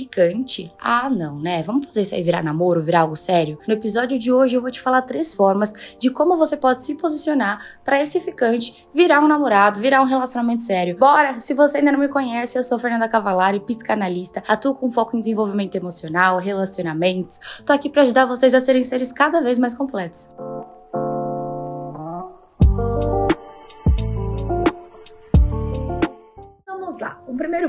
ficante? Ah, não, né? Vamos fazer isso aí virar namoro, virar algo sério? No episódio de hoje eu vou te falar três formas de como você pode se posicionar para esse ficante virar um namorado, virar um relacionamento sério. Bora! Se você ainda não me conhece, eu sou Fernanda Cavalari, psicanalista, atuo com foco em desenvolvimento emocional, relacionamentos. Tô aqui para ajudar vocês a serem seres cada vez mais completos.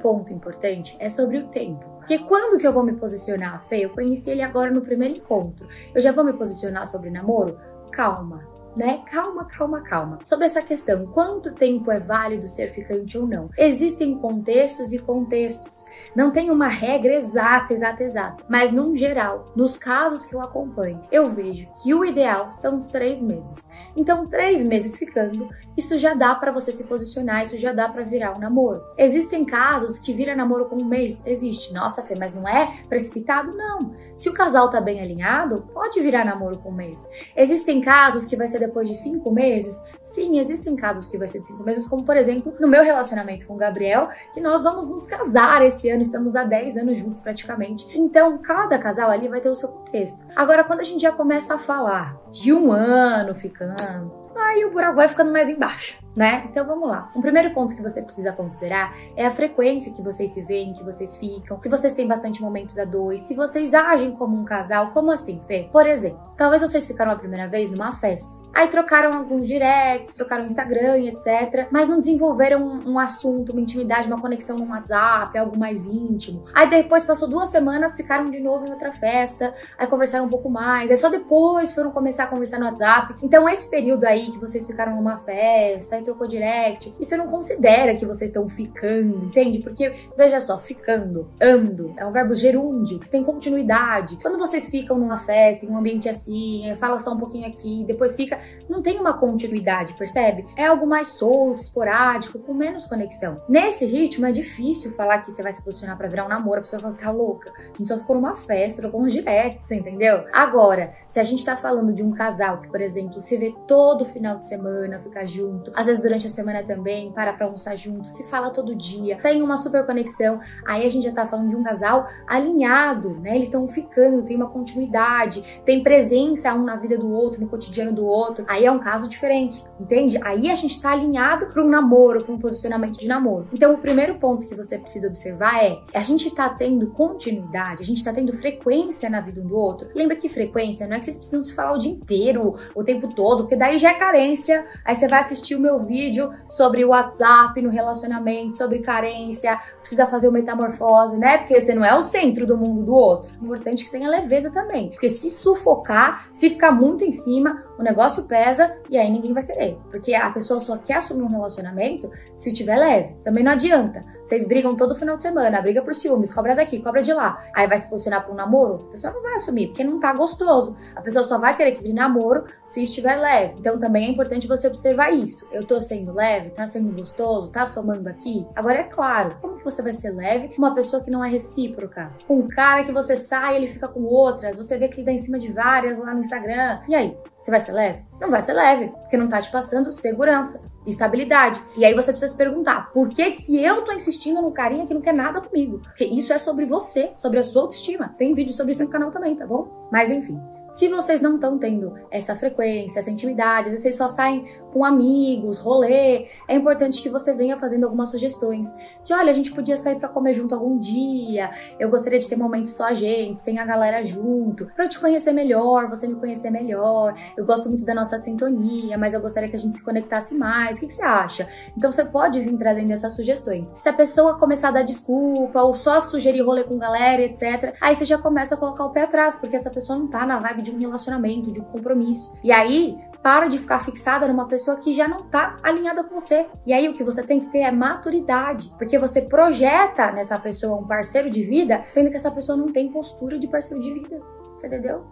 Ponto importante é sobre o tempo. Porque quando que eu vou me posicionar, Fê? Eu conheci ele agora no primeiro encontro. Eu já vou me posicionar sobre namoro? Calma né? Calma, calma, calma. Sobre essa questão, quanto tempo é válido ser ficante ou não? Existem contextos e contextos. Não tem uma regra exata, exata, exata. Mas, num geral, nos casos que eu acompanho, eu vejo que o ideal são os três meses. Então, três meses ficando, isso já dá para você se posicionar, isso já dá para virar um namoro. Existem casos que vira namoro com um mês? Existe. Nossa, Fê, mas não é precipitado? Não. Se o casal tá bem alinhado, pode virar namoro com um mês. Existem casos que vai ser depois de cinco meses? Sim, existem casos que vai ser de cinco meses, como por exemplo, no meu relacionamento com o Gabriel, que nós vamos nos casar esse ano, estamos há 10 anos juntos praticamente. Então, cada casal ali vai ter o seu contexto. Agora, quando a gente já começa a falar de um ano ficando, aí o buraco vai ficando mais embaixo, né? Então vamos lá. Um primeiro ponto que você precisa considerar é a frequência que vocês se veem, que vocês ficam, se vocês têm bastante momentos a dois, se vocês agem como um casal, como assim, Fê? Por exemplo, talvez vocês ficaram a primeira vez numa festa. Aí trocaram alguns directs, trocaram Instagram etc. Mas não desenvolveram um, um, assunto, uma intimidade, uma conexão no WhatsApp, algo mais íntimo. Aí depois passou duas semanas, ficaram de novo em outra festa, aí conversaram um pouco mais. Aí só depois foram começar a conversar no WhatsApp. Então esse período aí que vocês ficaram numa festa, aí trocou direct, isso não considera que vocês estão ficando, entende? Porque, veja só, ficando, ando, é um verbo gerúndio, que tem continuidade. Quando vocês ficam numa festa, em um ambiente assim, fala só um pouquinho aqui, depois fica não tem uma continuidade, percebe? É algo mais solto, esporádico, com menos conexão. Nesse ritmo é difícil falar que você vai se posicionar para virar um namoro, a pessoa fala, tá louca. A gente só ficou numa festa, trocou uns directs, entendeu? Agora, se a gente tá falando de um casal que, por exemplo, se vê todo final de semana, fica junto, às vezes durante a semana também, para pra almoçar junto, se fala todo dia, tem uma super conexão, aí a gente já tá falando de um casal alinhado, né? Eles estão ficando, tem uma continuidade, tem presença um na vida do outro, no cotidiano do outro aí é um caso diferente, entende? Aí a gente tá alinhado para um namoro, para um posicionamento de namoro. Então, o primeiro ponto que você precisa observar é: a gente tá tendo continuidade, a gente tá tendo frequência na vida um do outro. Lembra que frequência não é que vocês precisam se falar o dia inteiro, o tempo todo, porque daí já é carência. Aí você vai assistir o meu vídeo sobre o WhatsApp no relacionamento, sobre carência, precisa fazer uma metamorfose, né? Porque você não é o centro do mundo do outro. É importante que tenha leveza também. Porque se sufocar, se ficar muito em cima, o negócio pesa e aí ninguém vai querer. Porque a pessoa só quer assumir um relacionamento se tiver leve. Também não adianta. Vocês brigam todo final de semana, briga por ciúmes, cobra daqui, cobra de lá. Aí vai se posicionar para um namoro, a pessoa não vai assumir, porque não tá gostoso. A pessoa só vai querer que vir namoro se estiver leve. Então também é importante você observar isso. Eu tô sendo leve, tá sendo gostoso, tá somando aqui. Agora é claro, como que você vai ser leve com uma pessoa que não é recíproca? Com um cara que você sai, ele fica com outras, você vê que ele dá em cima de várias lá no Instagram. E aí? Você vai ser leve? Não vai ser leve, porque não tá te passando segurança, estabilidade. E aí você precisa se perguntar, por que que eu tô insistindo no carinha que não quer nada comigo? Porque isso é sobre você, sobre a sua autoestima. Tem vídeo sobre isso no canal também, tá bom? Mas enfim, se vocês não estão tendo essa frequência, essa intimidade, às vezes vocês só saem com amigos, rolê, é importante que você venha fazendo algumas sugestões. De olha, a gente podia sair para comer junto algum dia, eu gostaria de ter momentos só a gente, sem a galera junto, para eu te conhecer melhor, você me conhecer melhor. Eu gosto muito da nossa sintonia, mas eu gostaria que a gente se conectasse mais. O que, que você acha? Então você pode vir trazendo essas sugestões. Se a pessoa começar a dar desculpa ou só sugerir rolê com galera, etc., aí você já começa a colocar o pé atrás, porque essa pessoa não tá na vibe de um relacionamento, de um compromisso. E aí, para de ficar fixada numa pessoa que já não tá alinhada com você. E aí o que você tem que ter é maturidade, porque você projeta nessa pessoa um parceiro de vida, sendo que essa pessoa não tem postura de parceiro de vida. Você entendeu?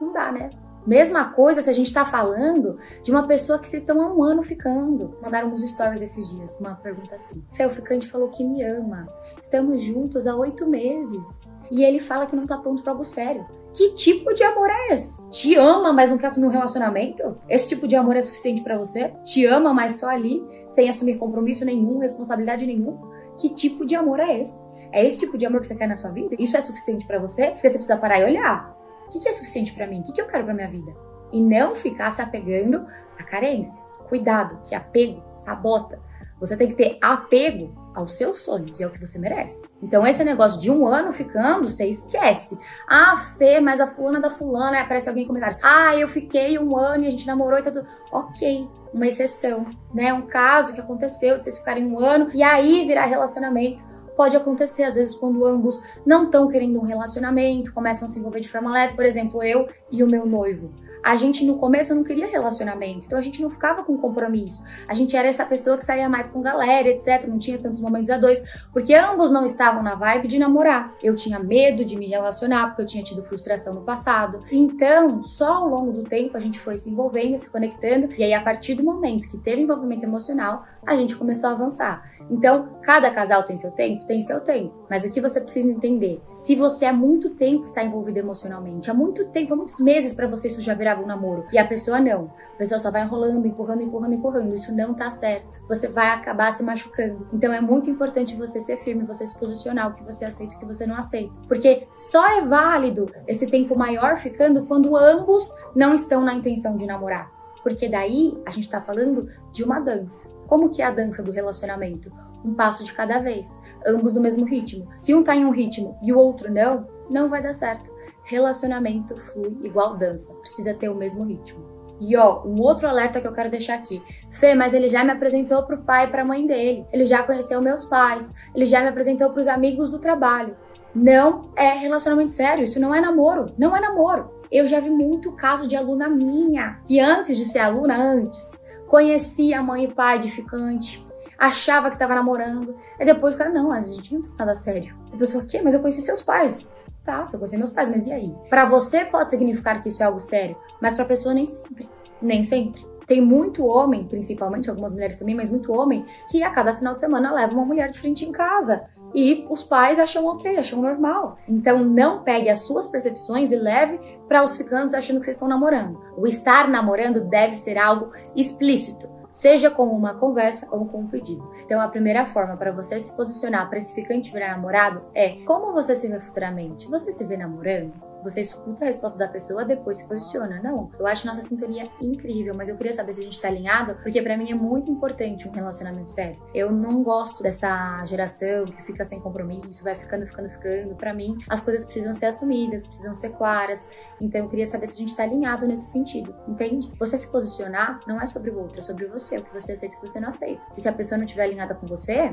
Não dá, né? Mesma coisa se a gente tá falando de uma pessoa que vocês estão há um ano ficando. Mandaram uns stories esses dias, uma pergunta assim. Fé, o ficante falou que me ama. Estamos juntos há oito meses. E ele fala que não tá pronto para algo sério. Que tipo de amor é esse? Te ama, mas não quer assumir um relacionamento? Esse tipo de amor é suficiente para você? Te ama, mas só ali, sem assumir compromisso nenhum, responsabilidade nenhuma? Que tipo de amor é esse? É esse tipo de amor que você quer na sua vida? Isso é suficiente para você? Porque você precisa parar e olhar. O que, que é suficiente para mim? O que, que eu quero para minha vida? E não ficar se apegando à carência. Cuidado, que apego sabota. Você tem que ter apego aos seus sonhos e ao que você merece. Então, esse negócio de um ano ficando, você esquece. Ah, Fê, mas a fulana da fulana, aparece alguém em comentários. Ah, eu fiquei um ano e a gente namorou e tá tudo. Ok, uma exceção, né? Um caso que aconteceu de vocês ficarem um ano e aí virar relacionamento. Pode acontecer, às vezes, quando ambos não estão querendo um relacionamento, começam a se envolver de forma leve, por exemplo, eu e o meu noivo a gente no começo não queria relacionamento, então a gente não ficava com compromisso. A gente era essa pessoa que saía mais com galera, etc. Não tinha tantos momentos a dois, porque ambos não estavam na vibe de namorar. Eu tinha medo de me relacionar, porque eu tinha tido frustração no passado. Então, só ao longo do tempo a gente foi se envolvendo, se conectando, e aí a partir do momento que teve envolvimento emocional, a gente começou a avançar. Então, cada casal tem seu tempo? Tem seu tempo. Mas o que você precisa entender? Se você há muito tempo está envolvido emocionalmente, há muito tempo, há muitos meses para você isso já virava um namoro, e a pessoa não. A pessoa só vai enrolando, empurrando, empurrando, empurrando. Isso não tá certo. Você vai acabar se machucando. Então é muito importante você ser firme, você se posicionar o que você aceita e o que você não aceita. Porque só é válido esse tempo maior ficando quando ambos não estão na intenção de namorar. Porque daí a gente tá falando de uma dança. Como que é a dança do relacionamento? Um passo de cada vez, ambos no mesmo ritmo. Se um tá em um ritmo e o outro não, não vai dar certo. Relacionamento flui igual dança, precisa ter o mesmo ritmo. E ó, um outro alerta que eu quero deixar aqui. Fê, mas ele já me apresentou pro pai e pra mãe dele. Ele já conheceu meus pais. Ele já me apresentou pros amigos do trabalho. Não é relacionamento sério, isso não é namoro. Não é namoro. Eu já vi muito caso de aluna minha, que antes de ser aluna, antes, conhecia a mãe e pai de ficante, achava que tava namorando. Aí depois o cara, não, a gente não tem nada sério. A pessoa, o quê? Mas eu conheci seus pais. Tá, você conheceu meus pais, mas e aí? Para você pode significar que isso é algo sério, mas pra pessoa nem sempre. Nem sempre. Tem muito homem, principalmente algumas mulheres também, mas muito homem, que a cada final de semana leva uma mulher de frente em casa. E os pais acham ok, acham normal. Então não pegue as suas percepções e leve para os ficantes achando que vocês estão namorando. O estar namorando deve ser algo explícito seja com uma conversa ou com um pedido. Então, a primeira forma para você se posicionar para esse ficante virar namorado é como você se vê futuramente. Você se vê namorando? Você escuta a resposta da pessoa, depois se posiciona. Não, eu acho nossa sintonia incrível, mas eu queria saber se a gente tá alinhado, porque para mim é muito importante um relacionamento sério. Eu não gosto dessa geração que fica sem compromisso, vai ficando, ficando, ficando. Para mim, as coisas precisam ser assumidas, precisam ser claras. Então eu queria saber se a gente tá alinhado nesse sentido, entende? Você se posicionar não é sobre o outro, é sobre você, o que você aceita e o que você não aceita. E se a pessoa não estiver alinhada com você,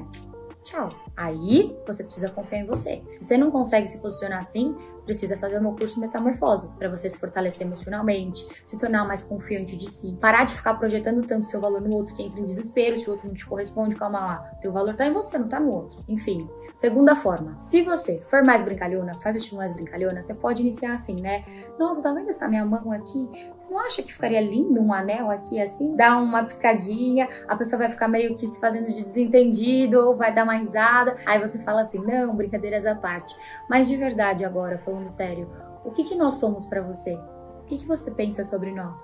tchau. Aí você precisa confiar em você. Se você não consegue se posicionar assim, precisa fazer meu curso Metamorfose para você se fortalecer emocionalmente, se tornar mais confiante de si, parar de ficar projetando tanto seu valor no outro que entra em desespero, se o outro não te corresponde, calma lá, teu valor tá em você, não tá no outro. Enfim, Segunda forma, se você for mais brincalhona, faz o estilo mais brincalhona, você pode iniciar assim, né? Nossa, tá vendo essa minha mão aqui? Você não acha que ficaria lindo um anel aqui assim? Dá uma piscadinha, a pessoa vai ficar meio que se fazendo de desentendido ou vai dar uma risada. Aí você fala assim: não, brincadeiras à parte. Mas de verdade agora, falando sério, o que, que nós somos para você? O que, que você pensa sobre nós?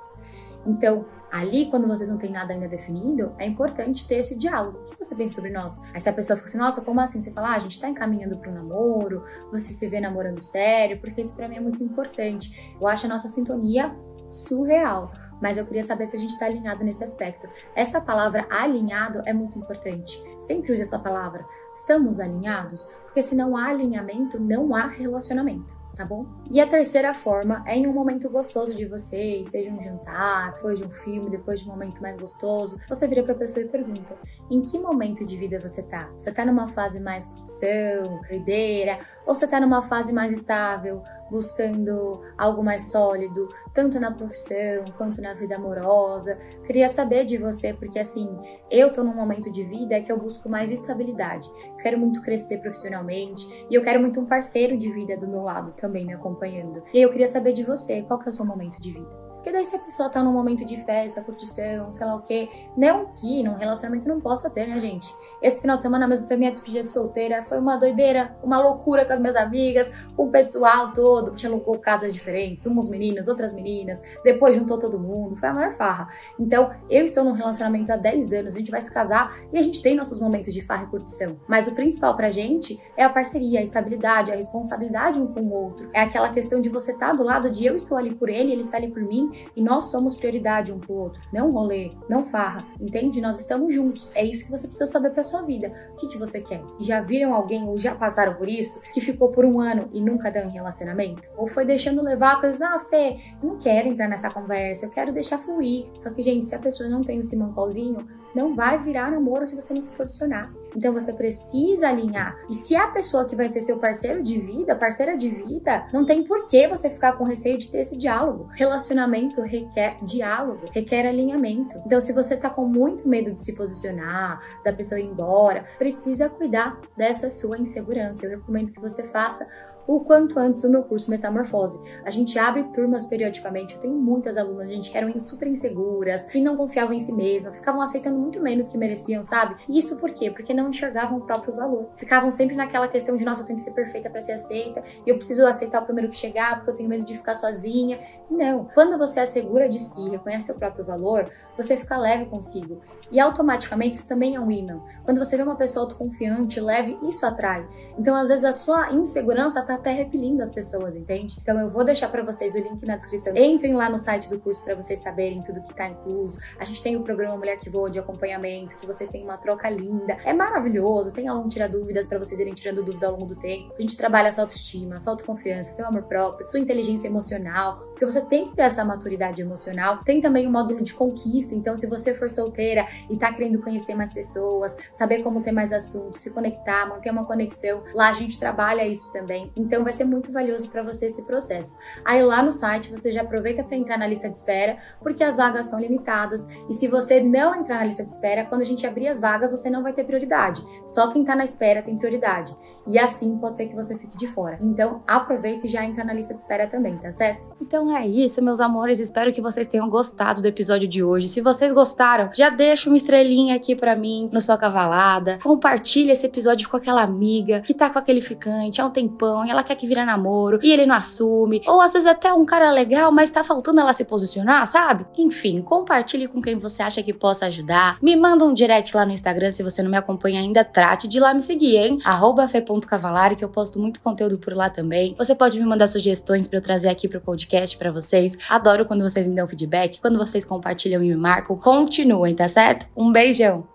Então, ali, quando vocês não têm nada ainda definido, é importante ter esse diálogo. O que você pensa sobre nós? Aí se a pessoa fica assim, nossa, como assim? Você fala, ah, a gente tá encaminhando para um namoro, você se vê namorando sério, porque isso para mim é muito importante. Eu acho a nossa sintonia surreal. Mas eu queria saber se a gente está alinhado nesse aspecto. Essa palavra alinhado é muito importante. Sempre use essa palavra. Estamos alinhados? Porque se não há alinhamento, não há relacionamento tá bom? E a terceira forma é em um momento gostoso de vocês, seja um jantar, depois de um filme, depois de um momento mais gostoso, você vira pra pessoa e pergunta: em que momento de vida você tá? Você tá numa fase mais curtição, doideira, ou você tá numa fase mais estável, buscando algo mais sólido, tanto na profissão quanto na vida amorosa. Queria saber de você, porque assim, eu tô num momento de vida que eu busco mais estabilidade. Quero muito crescer profissionalmente e eu quero muito um parceiro de vida do meu lado também me acompanhando. E eu queria saber de você, qual que é o seu momento de vida? Porque daí se a pessoa tá num momento de festa, curtição, sei lá o quê, não que num relacionamento não possa ter, né, gente? Esse final de semana mesmo foi minha despedida de solteira. Foi uma doideira, uma loucura com as minhas amigas, com o pessoal todo. A alugou casas diferentes, uns meninos, outras meninas. Depois juntou todo mundo. Foi a maior farra. Então, eu estou num relacionamento há 10 anos. A gente vai se casar e a gente tem nossos momentos de farra e curtição. Mas o principal pra gente é a parceria, a estabilidade, a responsabilidade um com o outro. É aquela questão de você estar tá do lado de eu estou ali por ele, ele está ali por mim e nós somos prioridade um pro outro. Não rolê, não farra, entende? Nós estamos juntos. É isso que você precisa saber para sua vida. O que, que você quer? Já viram alguém ou já passaram por isso que ficou por um ano e nunca deu em relacionamento? Ou foi deixando levar coisas, ah, Fê, não quero entrar nessa conversa, eu quero deixar fluir. Só que, gente, se a pessoa não tem o Simão Pauzinho, não vai virar namoro se você não se posicionar. Então você precisa alinhar. E se a pessoa que vai ser seu parceiro de vida, parceira de vida, não tem por que você ficar com receio de ter esse diálogo. Relacionamento requer diálogo, requer alinhamento. Então se você tá com muito medo de se posicionar, da pessoa ir embora, precisa cuidar dessa sua insegurança. Eu recomendo que você faça o quanto antes o meu curso Metamorfose. A gente abre turmas periodicamente, eu tenho muitas alunas, gente, que eram super inseguras, que não confiavam em si mesmas, ficavam aceitando muito menos que mereciam, sabe? E isso por quê? Porque não enxergavam o próprio valor. Ficavam sempre naquela questão de, nossa, eu tenho que ser perfeita para ser aceita, e eu preciso aceitar o primeiro que chegar, porque eu tenho medo de ficar sozinha. Não. Quando você é segura de si, reconhece seu próprio valor, você fica leve consigo. E automaticamente isso também é um imã. Quando você vê uma pessoa autoconfiante, leve, isso atrai. Então, às vezes, a sua insegurança tá até repelindo as pessoas, entende? Então, eu vou deixar para vocês o link na descrição. Entrem lá no site do curso para vocês saberem tudo que tá incluso. A gente tem o programa Mulher que Voa de acompanhamento, que vocês têm uma troca linda. É maravilhoso. Tem aluno tirar dúvidas para vocês irem tirando dúvida ao longo do tempo. A gente trabalha sua autoestima, sua autoconfiança, seu amor próprio, sua inteligência emocional, porque você tem que ter essa maturidade emocional. Tem também o módulo de conquista. Então, se você for solteira e tá querendo conhecer mais pessoas, saber como ter mais assuntos, se conectar, manter uma conexão, lá a gente trabalha isso também. Então vai ser muito valioso para você esse processo. Aí lá no site você já aproveita para entrar na lista de espera, porque as vagas são limitadas. E se você não entrar na lista de espera, quando a gente abrir as vagas, você não vai ter prioridade. Só quem tá na espera tem prioridade. E assim pode ser que você fique de fora. Então aproveita e já entra na lista de espera também, tá certo? Então é isso, meus amores. Espero que vocês tenham gostado do episódio de hoje. Se vocês gostaram, já deixa uma estrelinha estrelinha aqui para mim no sua cavalada. Compartilha esse episódio com aquela amiga que tá com aquele ficante há um tempão e ela quer que vira namoro e ele não assume. Ou às vezes até um cara legal, mas tá faltando ela se posicionar, sabe? Enfim, compartilhe com quem você acha que possa ajudar. Me manda um direct lá no Instagram se você não me acompanha ainda. Trate de lá me seguir, hein? fe.cavalari, que eu posto muito conteúdo por lá também. Você pode me mandar sugestões para eu trazer aqui pro podcast para vocês. Adoro quando vocês me dão feedback, quando vocês compartilham e me marcam. Continuem, tá certo? Um beijão!